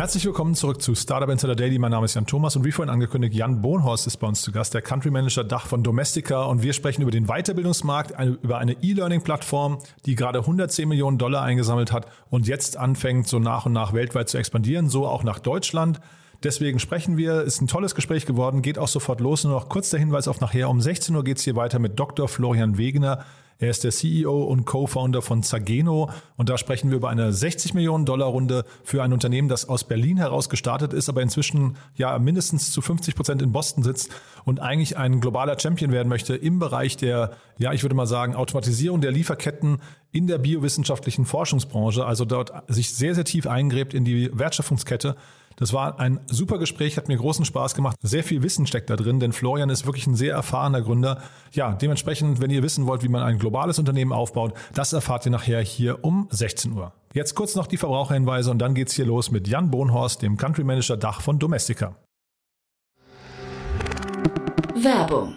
Herzlich willkommen zurück zu Startup Insider Daily. Mein Name ist Jan Thomas und wie vorhin angekündigt, Jan Bohnhorst ist bei uns zu Gast, der Country Manager Dach von Domestika und wir sprechen über den Weiterbildungsmarkt, über eine E-Learning-Plattform, die gerade 110 Millionen Dollar eingesammelt hat und jetzt anfängt, so nach und nach weltweit zu expandieren, so auch nach Deutschland. Deswegen sprechen wir. Ist ein tolles Gespräch geworden, geht auch sofort los. Nur noch kurz der Hinweis auf nachher. Um 16 Uhr geht es hier weiter mit Dr. Florian Wegener. Er ist der CEO und Co-Founder von Zageno und da sprechen wir über eine 60 Millionen Dollar Runde für ein Unternehmen, das aus Berlin heraus gestartet ist, aber inzwischen ja mindestens zu 50 Prozent in Boston sitzt und eigentlich ein globaler Champion werden möchte im Bereich der, ja, ich würde mal sagen, Automatisierung der Lieferketten in der biowissenschaftlichen Forschungsbranche, also dort sich sehr, sehr tief eingräbt in die Wertschöpfungskette. Das war ein super Gespräch, hat mir großen Spaß gemacht. Sehr viel Wissen steckt da drin, denn Florian ist wirklich ein sehr erfahrener Gründer. Ja, dementsprechend, wenn ihr wissen wollt, wie man ein globales Unternehmen aufbaut, das erfahrt ihr nachher hier um 16 Uhr. Jetzt kurz noch die Verbraucherhinweise und dann geht's hier los mit Jan Bohnhorst, dem Country Manager Dach von Domestika. Werbung.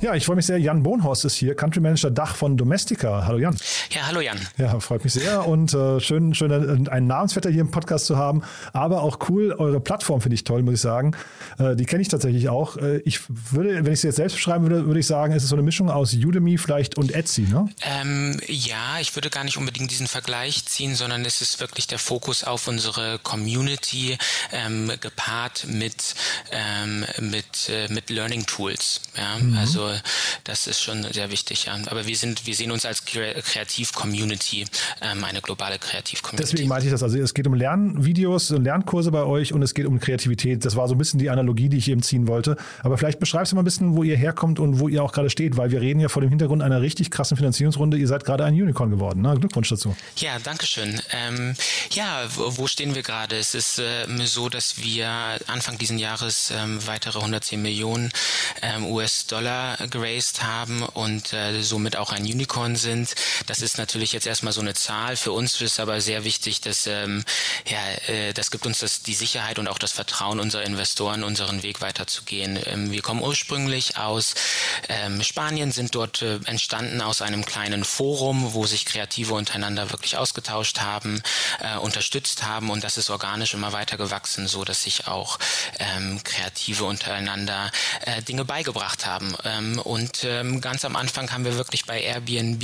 Ja, ich freue mich sehr. Jan Bohnhorst ist hier, Country Manager Dach von Domestika. Hallo Jan. Ja, hallo Jan. Ja, freut mich sehr und äh, schön, schön äh, einen Namensvetter hier im Podcast zu haben. Aber auch cool, eure Plattform finde ich toll, muss ich sagen. Äh, die kenne ich tatsächlich auch. Äh, ich würde, wenn ich sie jetzt selbst beschreiben würde, würde ich sagen, es ist so eine Mischung aus Udemy vielleicht und Etsy, ne? Ähm, ja, ich würde gar nicht unbedingt diesen Vergleich ziehen, sondern es ist wirklich der Fokus auf unsere Community ähm, gepaart mit, ähm, mit, äh, mit Learning Tools. Ja? Mhm. Also das ist schon sehr wichtig. Ja. Aber wir sind, wir sehen uns als Kreativ-Community, ähm, eine globale Kreativ-Community. Deswegen meinte ich das. Also es geht um Lernvideos, Lernkurse bei euch und es geht um Kreativität. Das war so ein bisschen die Analogie, die ich eben ziehen wollte. Aber vielleicht beschreibst du mal ein bisschen, wo ihr herkommt und wo ihr auch gerade steht, weil wir reden ja vor dem Hintergrund einer richtig krassen Finanzierungsrunde. Ihr seid gerade ein Unicorn geworden. Ne? Glückwunsch dazu. Ja, danke schön. Ähm, ja, wo, wo, stehen wir gerade? Es ist äh, so, dass wir Anfang diesen Jahres ähm, weitere 110 Millionen ähm, US-Dollar geraced haben und äh, somit auch ein Unicorn sind. Das ist natürlich jetzt erstmal so eine Zahl. Für uns ist aber sehr wichtig, dass ähm, ja, äh, das gibt uns das, die Sicherheit und auch das Vertrauen unserer Investoren, unseren Weg weiterzugehen. Ähm, wir kommen ursprünglich aus ähm, Spanien, sind dort äh, entstanden aus einem kleinen Forum, wo sich Kreative untereinander wirklich ausgetauscht haben, äh, unterstützt haben und das ist organisch immer weiter gewachsen, so dass sich auch ähm, Kreative untereinander äh, Dinge beigebracht haben. Ähm, und ähm, ganz am Anfang haben wir wirklich bei Airbnb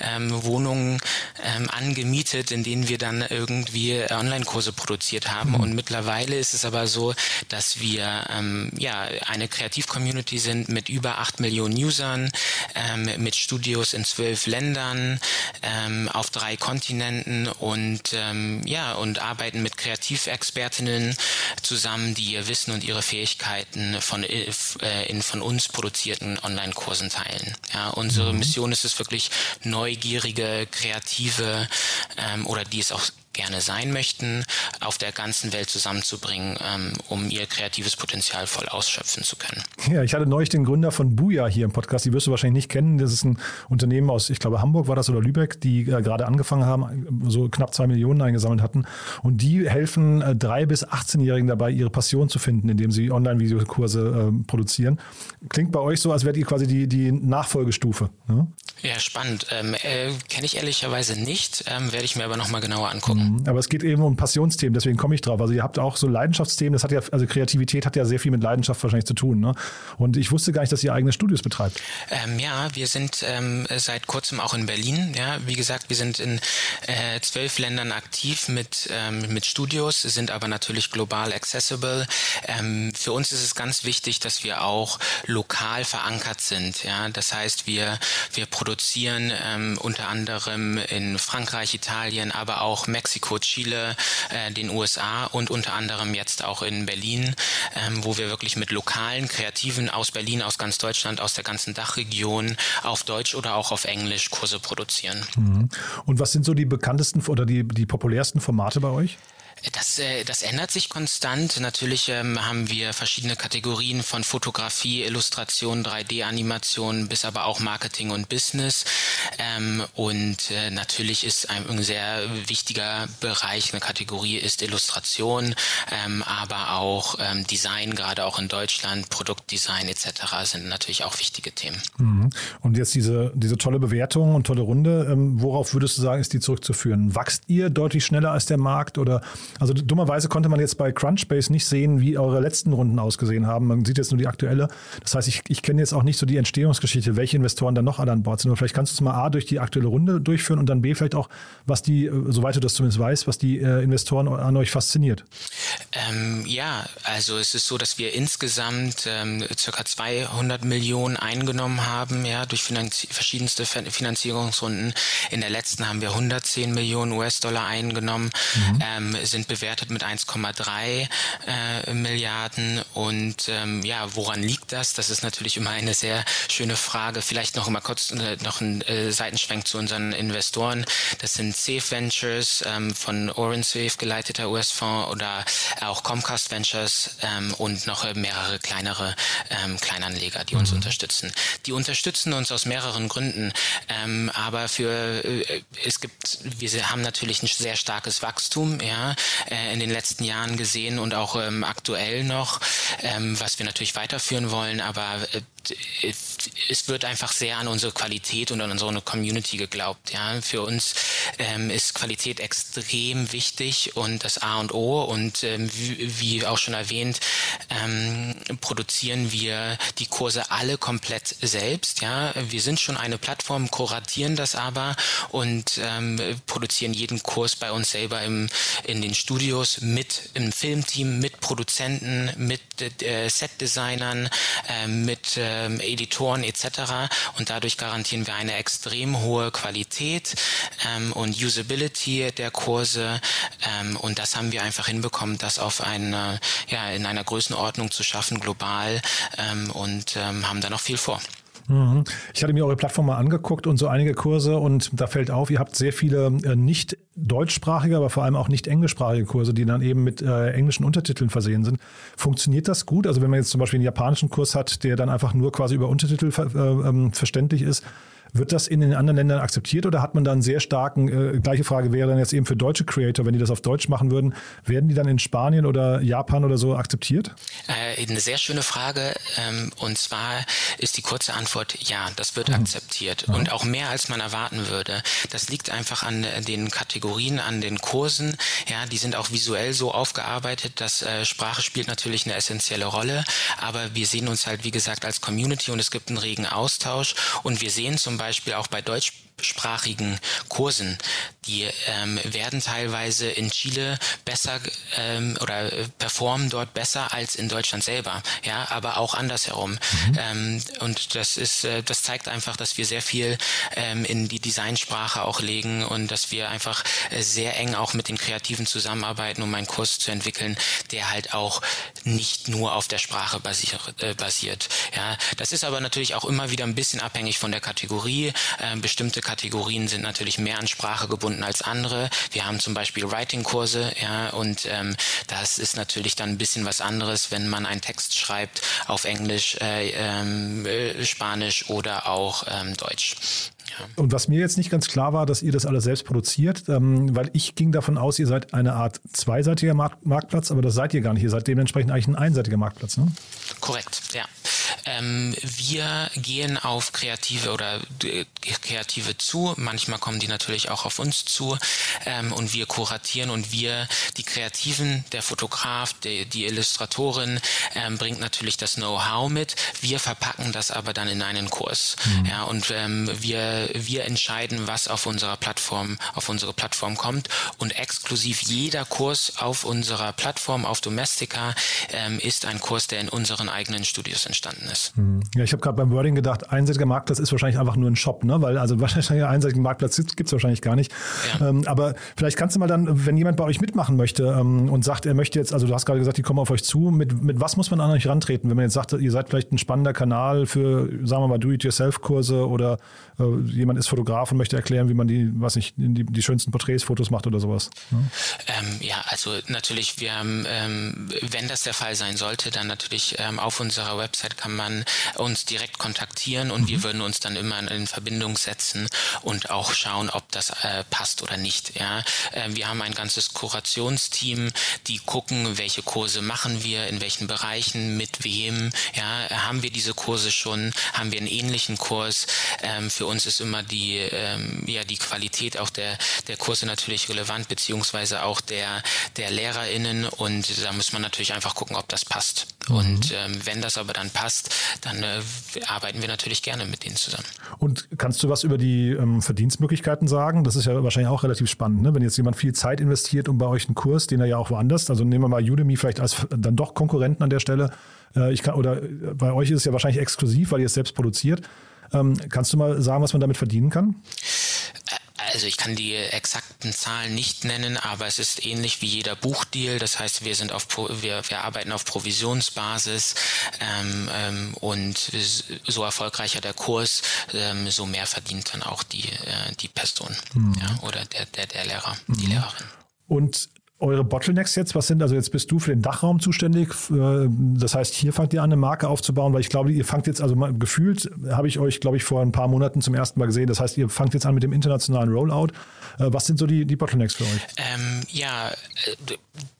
ähm, Wohnungen ähm, angemietet, in denen wir dann irgendwie Online-Kurse produziert haben. Mhm. Und mittlerweile ist es aber so, dass wir ähm, ja eine Kreativ-Community sind mit über acht Millionen Usern, ähm, mit Studios in zwölf Ländern, ähm, auf drei Kontinenten und ähm, ja und arbeiten mit Kreativexpertinnen zusammen, die ihr Wissen und ihre Fähigkeiten von, äh, in von uns produzierten Online-Kursen teilen. Ja, unsere mhm. Mission ist es wirklich, neugierige, kreative ähm, oder die es auch gerne sein möchten, auf der ganzen Welt zusammenzubringen, ähm, um ihr kreatives Potenzial voll ausschöpfen zu können. Ja, ich hatte neulich den Gründer von Buja hier im Podcast, die wirst du wahrscheinlich nicht kennen. Das ist ein Unternehmen aus, ich glaube, Hamburg war das oder Lübeck, die äh, gerade angefangen haben, so knapp zwei Millionen eingesammelt hatten. Und die helfen äh, drei bis 18-Jährigen dabei, ihre Passion zu finden, indem sie Online-Videokurse äh, produzieren. Klingt bei euch so, als wärt ihr quasi die, die Nachfolgestufe. Ne? Ja, spannend. Ähm, äh, Kenne ich ehrlicherweise nicht, ähm, werde ich mir aber nochmal genauer angucken. Mhm. Aber es geht eben um Passionsthemen, deswegen komme ich drauf. Also ihr habt auch so Leidenschaftsthemen, das hat ja, also Kreativität hat ja sehr viel mit Leidenschaft wahrscheinlich zu tun. Ne? Und ich wusste gar nicht, dass ihr eigene Studios betreibt. Ähm, ja, wir sind ähm, seit kurzem auch in Berlin. Ja, wie gesagt, wir sind in äh, zwölf Ländern aktiv mit, ähm, mit Studios, sind aber natürlich global accessible. Ähm, für uns ist es ganz wichtig, dass wir auch lokal verankert sind. Ja, das heißt, wir, wir produzieren ähm, unter anderem in Frankreich, Italien, aber auch Mexiko, Chile, äh, den USA und unter anderem jetzt auch in Berlin, ähm, wo wir wirklich mit lokalen Kreativen aus Berlin, aus ganz Deutschland, aus der ganzen Dachregion auf Deutsch oder auch auf Englisch Kurse produzieren. Mhm. Und was sind so die bekanntesten oder die, die populärsten Formate bei euch? Das, äh, das ändert sich konstant. Natürlich ähm, haben wir verschiedene Kategorien von Fotografie, Illustration, 3D-Animation bis aber auch Marketing und Business. Ähm, und äh, natürlich ist ein, ein, sehr wichtiger Bereich, eine Kategorie ist Illustration, ähm, aber auch ähm, Design, gerade auch in Deutschland, Produktdesign etc. sind natürlich auch wichtige Themen. Mhm. Und jetzt diese, diese tolle Bewertung und tolle Runde, ähm, worauf würdest du sagen, ist die zurückzuführen? Wachst ihr deutlich schneller als der Markt oder also dummerweise konnte man jetzt bei Crunchbase nicht sehen, wie eure letzten Runden ausgesehen haben. Man sieht jetzt nur die aktuelle. Das heißt, ich, ich kenne jetzt auch nicht so die Entstehungsgeschichte, welche Investoren da noch alle an Bord sind. Aber vielleicht kannst du es mal A durch die aktuelle Runde durchführen und dann B vielleicht auch, was die, äh, soweit du das zumindest weißt, was die äh, Investoren an euch fasziniert. Ähm, ja, also es ist so, dass wir insgesamt ähm, circa 200 Millionen eingenommen haben, ja, durch Finanzi verschiedenste Finanzierungsrunden. In der letzten haben wir 110 Millionen US-Dollar eingenommen, mhm. ähm, sind sind bewertet mit 1,3 äh, Milliarden. Und ähm, ja, woran liegt das? Das ist natürlich immer eine sehr schöne Frage. Vielleicht noch mal kurz äh, noch ein äh, Seitenschwenk zu unseren Investoren. Das sind Safe Ventures ähm, von Orange Safe geleiteter US-Fonds oder auch Comcast Ventures ähm, und noch mehrere kleinere ähm, Kleinanleger, die uns mhm. unterstützen. Die unterstützen uns aus mehreren Gründen. Ähm, aber für äh, es gibt, wir haben natürlich ein sehr starkes Wachstum, ja, äh, in den letzten Jahren gesehen und auch ähm, aktuell noch, ähm, was wir natürlich weiterführen wollen, aber äh, es wird einfach sehr an unsere Qualität und an unsere Community geglaubt. Ja, für uns ähm, ist Qualität extrem wichtig und das A und O. Und ähm, wie, wie, auch schon erwähnt, ähm, produzieren wir die Kurse alle komplett selbst. Ja, wir sind schon eine Plattform, kuratieren das aber und ähm, produzieren jeden Kurs bei uns selber im, in den Studios mit im Filmteam, mit Produzenten, mit äh, Setdesignern, äh, mit äh, ähm, Editoren etc. Und dadurch garantieren wir eine extrem hohe Qualität ähm, und Usability der Kurse. Ähm, und das haben wir einfach hinbekommen, das auf eine, ja, in einer Größenordnung zu schaffen, global ähm, und ähm, haben da noch viel vor. Mhm. Ich hatte mir eure Plattform mal angeguckt und so einige Kurse und da fällt auf, ihr habt sehr viele äh, nicht deutschsprachige, aber vor allem auch nicht englischsprachige Kurse, die dann eben mit äh, englischen Untertiteln versehen sind. Funktioniert das gut? Also wenn man jetzt zum Beispiel einen japanischen Kurs hat, der dann einfach nur quasi über Untertitel äh, ähm, verständlich ist, wird das in den anderen Ländern akzeptiert oder hat man da einen sehr starken, äh, gleiche Frage wäre dann jetzt eben für deutsche Creator, wenn die das auf Deutsch machen würden, werden die dann in Spanien oder Japan oder so akzeptiert? Äh, eine sehr schöne Frage ähm, und zwar ist die kurze Antwort ja, das wird mhm. akzeptiert mhm. und auch mehr als man erwarten würde. Das liegt einfach an den Kategorien, an den Kursen, ja, die sind auch visuell so aufgearbeitet, dass äh, Sprache spielt natürlich eine essentielle Rolle, aber wir sehen uns halt wie gesagt als Community und es gibt einen regen Austausch und wir sehen zum Beispiel auch bei deutschsprachigen Kursen, die ähm, werden teilweise in Chile besser ähm, oder performen dort besser als in Deutschland selber, ja, aber auch andersherum. Mhm. Ähm, und das ist, äh, das zeigt einfach, dass wir sehr viel ähm, in die Designsprache auch legen und dass wir einfach äh, sehr eng auch mit den Kreativen zusammenarbeiten, um einen Kurs zu entwickeln, der halt auch nicht nur auf der Sprache basier, äh, basiert. Ja, das ist aber natürlich auch immer wieder ein bisschen abhängig von der Kategorie. Äh, bestimmte Kategorien sind natürlich mehr an Sprache gebunden als andere. Wir haben zum Beispiel Writing-Kurse, ja, und ähm, das ist natürlich dann ein bisschen was anderes, wenn man einen Text schreibt auf Englisch, äh, ähm, äh, Spanisch oder auch ähm, Deutsch. Und was mir jetzt nicht ganz klar war, dass ihr das alles selbst produziert, ähm, weil ich ging davon aus, ihr seid eine Art zweiseitiger Markt Marktplatz, aber das seid ihr gar nicht. Ihr seid dementsprechend eigentlich ein einseitiger Marktplatz, ne? Korrekt, ja. Ähm, wir gehen auf Kreative oder äh, Kreative zu. Manchmal kommen die natürlich auch auf uns zu ähm, und wir kuratieren und wir, die Kreativen, der Fotograf, die, die Illustratorin, ähm, bringt natürlich das Know-how mit. Wir verpacken das aber dann in einen Kurs. Mhm. Ja, und ähm, wir, wir entscheiden, was auf unserer Plattform, auf unsere Plattform kommt und exklusiv jeder Kurs auf unserer Plattform, auf Domestika, ähm, ist ein Kurs, der in unseren eigenen Studios entstanden Mhm. Ja, ich habe gerade beim Wording gedacht, einseitiger Marktplatz ist wahrscheinlich einfach nur ein Shop, ne? Weil also wahrscheinlich einen einseitigen Marktplatz gibt es wahrscheinlich gar nicht. Ja. Ähm, aber vielleicht kannst du mal dann, wenn jemand bei euch mitmachen möchte ähm, und sagt, er möchte jetzt, also du hast gerade gesagt, die kommen auf euch zu, mit, mit was muss man an euch rantreten, wenn man jetzt sagt, ihr seid vielleicht ein spannender Kanal für, sagen wir mal, Do-it-yourself-Kurse oder äh, jemand ist Fotograf und möchte erklären, wie man die, was ich, die, die schönsten Porträts, Fotos macht oder sowas. Ne? Ähm, ja, also natürlich, wir haben, ähm, wenn das der Fall sein sollte, dann natürlich ähm, auf unserer Website kann man uns direkt kontaktieren und mhm. wir würden uns dann immer in Verbindung setzen und auch schauen, ob das äh, passt oder nicht. Ja, äh, wir haben ein ganzes Kurationsteam, die gucken, welche Kurse machen wir, in welchen Bereichen, mit wem. Ja, haben wir diese Kurse schon? Haben wir einen ähnlichen Kurs? Ähm, für uns ist immer die ähm, ja die Qualität auch der der Kurse natürlich relevant beziehungsweise auch der der LehrerInnen und da muss man natürlich einfach gucken, ob das passt. Mhm. Und ähm, wenn das aber dann passt, dann äh, arbeiten wir natürlich gerne mit denen zusammen. Und kannst du was über die ähm, Verdienstmöglichkeiten sagen? Das ist ja wahrscheinlich auch relativ spannend, ne? wenn jetzt jemand viel Zeit investiert um bei euch einen Kurs, den er ja auch woanders, also nehmen wir mal Udemy vielleicht als dann doch Konkurrenten an der Stelle, äh, ich kann, oder äh, bei euch ist es ja wahrscheinlich exklusiv, weil ihr es selbst produziert. Ähm, kannst du mal sagen, was man damit verdienen kann? Also ich kann die exakten Zahlen nicht nennen, aber es ist ähnlich wie jeder Buchdeal. Das heißt, wir sind auf wir, wir arbeiten auf Provisionsbasis ähm, ähm, und so erfolgreicher der Kurs, ähm, so mehr verdient dann auch die äh, die Person mhm. ja, oder der der der Lehrer, mhm. die Lehrerin. Und eure Bottlenecks jetzt, was sind, also jetzt bist du für den Dachraum zuständig. Äh, das heißt, hier fangt ihr an, eine Marke aufzubauen, weil ich glaube, ihr fangt jetzt, also gefühlt habe ich euch, glaube ich, vor ein paar Monaten zum ersten Mal gesehen. Das heißt, ihr fangt jetzt an mit dem internationalen Rollout. Äh, was sind so die, die Bottlenecks für euch? Ähm, ja, äh,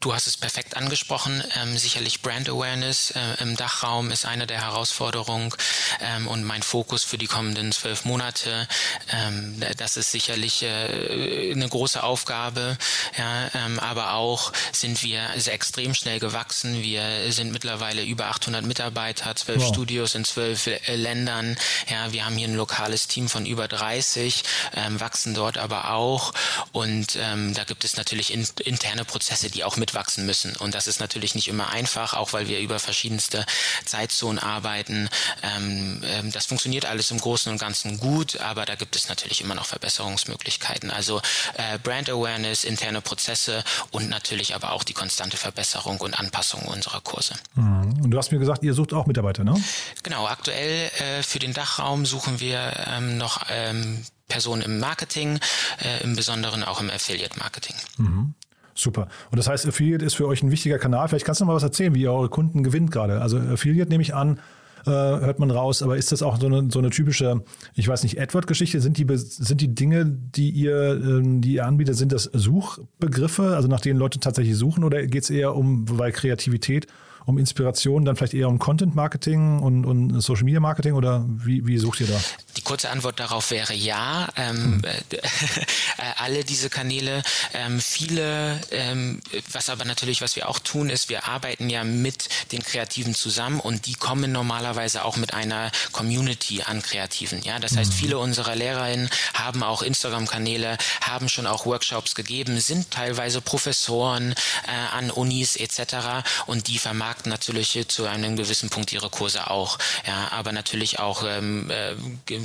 du hast es perfekt angesprochen. Ähm, sicherlich Brand Awareness äh, im Dachraum ist eine der Herausforderungen ähm, und mein Fokus für die kommenden zwölf Monate. Ähm, das ist sicherlich äh, eine große Aufgabe, ja, ähm, aber auch sind wir extrem schnell gewachsen. Wir sind mittlerweile über 800 Mitarbeiter, zwölf wow. Studios in zwölf äh, Ländern. Ja, wir haben hier ein lokales Team von über 30, ähm, wachsen dort aber auch und ähm, da gibt es natürlich in, interne Prozesse, die auch mitwachsen müssen. Und das ist natürlich nicht immer einfach, auch weil wir über verschiedenste Zeitzonen arbeiten. Ähm, ähm, das funktioniert alles im Großen und Ganzen gut, aber da gibt es natürlich immer noch Verbesserungsmöglichkeiten. Also äh, Brand Awareness, interne Prozesse und natürlich aber auch die konstante Verbesserung und Anpassung unserer Kurse. Mhm. Und du hast mir gesagt, ihr sucht auch Mitarbeiter, ne? Genau, aktuell äh, für den Dachraum suchen wir ähm, noch ähm, Personen im Marketing, äh, im Besonderen auch im Affiliate-Marketing. Mhm. Super. Und das heißt, Affiliate ist für euch ein wichtiger Kanal. Vielleicht kannst du noch mal was erzählen, wie ihr eure Kunden gewinnt gerade. Also Affiliate nehme ich an, äh, hört man raus, aber ist das auch so eine, so eine typische, ich weiß nicht, AdWord-Geschichte? Sind die, sind die Dinge, die ihr, ähm, die ihr anbietet, sind das Suchbegriffe, also nach denen Leute tatsächlich suchen oder geht es eher um, weil Kreativität um Inspiration, dann vielleicht eher um Content Marketing und, und Social Media Marketing oder wie, wie sucht ihr da? Die kurze Antwort darauf wäre ja. Ähm, hm. alle diese Kanäle. Ähm, viele, ähm, was aber natürlich, was wir auch tun, ist, wir arbeiten ja mit den Kreativen zusammen und die kommen normalerweise auch mit einer Community an Kreativen. Ja, das heißt, hm. viele unserer Lehrerinnen haben auch Instagram-Kanäle, haben schon auch Workshops gegeben, sind teilweise Professoren äh, an Unis etc. und die vermarkten vermarkten natürlich zu einem gewissen Punkt ihre Kurse auch. Ja, aber natürlich auch ähm, äh,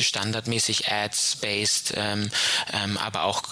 standardmäßig Ads-based, ähm, ähm, aber auch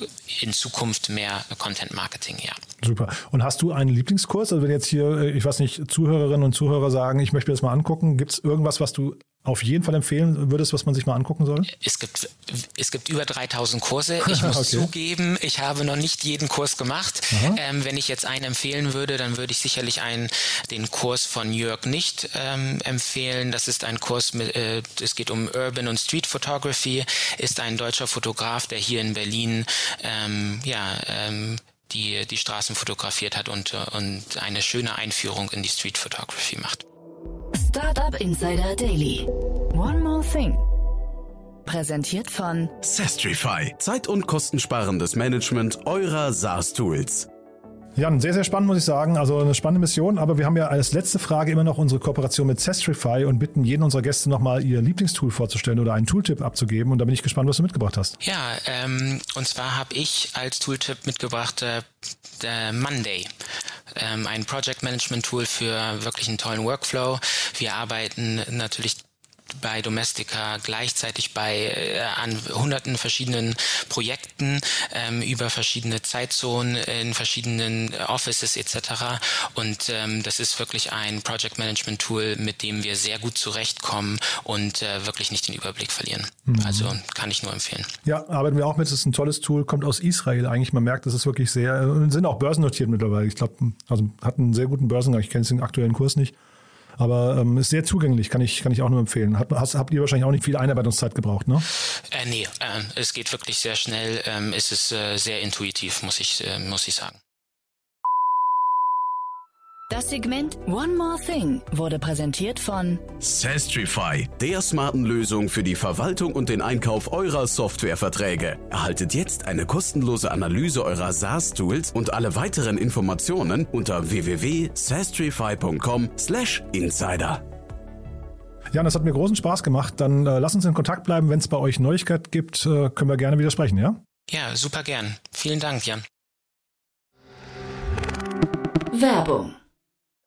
in Zukunft mehr Content-Marketing, ja. Super. Und hast du einen Lieblingskurs? Also wenn jetzt hier, äh, ich weiß nicht, Zuhörerinnen und Zuhörer sagen, ich möchte mir das mal angucken, gibt es irgendwas, was du auf jeden Fall empfehlen würdest, was man sich mal angucken soll? Es gibt, es gibt über 3000 Kurse. Ich muss okay. zugeben, ich habe noch nicht jeden Kurs gemacht. Ähm, wenn ich jetzt einen empfehlen würde, dann würde ich sicherlich einen, den Kurs von Jörg nicht ähm, empfehlen. Das ist ein Kurs mit, äh, es geht um Urban und Street Photography, ist ein deutscher Fotograf, der hier in Berlin, ähm, ja, ähm, die, die Straßen fotografiert hat und, und eine schöne Einführung in die Street Photography macht. Startup Insider Daily. One more thing. Präsentiert von Sestrify. Zeit- und kostensparendes Management eurer SaaS-Tools. Jan, sehr, sehr spannend, muss ich sagen. Also eine spannende Mission. Aber wir haben ja als letzte Frage immer noch unsere Kooperation mit Sestrify und bitten jeden unserer Gäste nochmal ihr Lieblingstool vorzustellen oder einen Tooltip abzugeben. Und da bin ich gespannt, was du mitgebracht hast. Ja, ähm, und zwar habe ich als Tooltip mitgebracht äh, Monday. Ähm, ein Project Management Tool für wirklich einen tollen Workflow. Wir arbeiten natürlich bei Domestika gleichzeitig bei äh, an hunderten verschiedenen Projekten ähm, über verschiedene Zeitzonen in verschiedenen Offices etc. Und ähm, das ist wirklich ein Project Management Tool, mit dem wir sehr gut zurechtkommen und äh, wirklich nicht den Überblick verlieren. Mhm. Also kann ich nur empfehlen. Ja, arbeiten wir auch mit. Das ist ein tolles Tool, kommt aus Israel eigentlich. Man merkt, das ist wirklich sehr, äh, sind auch börsennotiert mittlerweile. Ich glaube, also hat einen sehr guten Börsengang. Ich kenne den aktuellen Kurs nicht. Aber ähm, ist sehr zugänglich, kann ich, kann ich auch nur empfehlen. Hat, hast, habt ihr wahrscheinlich auch nicht viel Einarbeitungszeit gebraucht, ne? Äh, nee, äh, es geht wirklich sehr schnell. Ähm, es ist äh, sehr intuitiv, muss ich, äh, muss ich sagen. Das Segment One More Thing wurde präsentiert von Sastrify, der smarten Lösung für die Verwaltung und den Einkauf eurer Softwareverträge. Erhaltet jetzt eine kostenlose Analyse eurer SaaS-Tools und alle weiteren Informationen unter www.sastrify.com/insider. Jan, das hat mir großen Spaß gemacht. Dann äh, lass uns in Kontakt bleiben. Wenn es bei euch Neuigkeit gibt, äh, können wir gerne wieder sprechen, ja? Ja, super gern. Vielen Dank, Jan. Werbung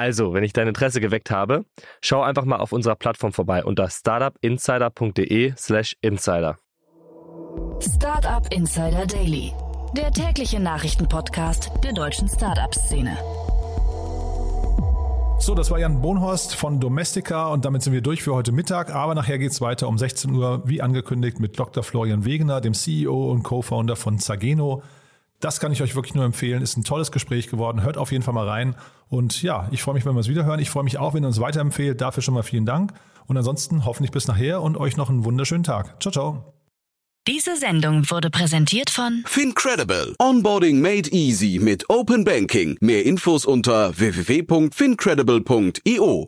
Also, wenn ich dein Interesse geweckt habe, schau einfach mal auf unserer Plattform vorbei unter startupinsider.de/slash insider. Startup Insider Daily, der tägliche Nachrichtenpodcast der deutschen Startup-Szene. So, das war Jan Bohnhorst von Domestika und damit sind wir durch für heute Mittag. Aber nachher geht es weiter um 16 Uhr, wie angekündigt, mit Dr. Florian Wegener, dem CEO und Co-Founder von Zageno. Das kann ich euch wirklich nur empfehlen. Ist ein tolles Gespräch geworden. Hört auf jeden Fall mal rein. Und ja, ich freue mich, wenn wir es wieder hören. Ich freue mich auch, wenn ihr uns weiterempfehlt. Dafür schon mal vielen Dank. Und ansonsten hoffentlich bis nachher und euch noch einen wunderschönen Tag. Ciao, ciao. Diese Sendung wurde präsentiert von Fincredible. Onboarding made easy mit Open Banking. Mehr Infos unter www.fincredible.io.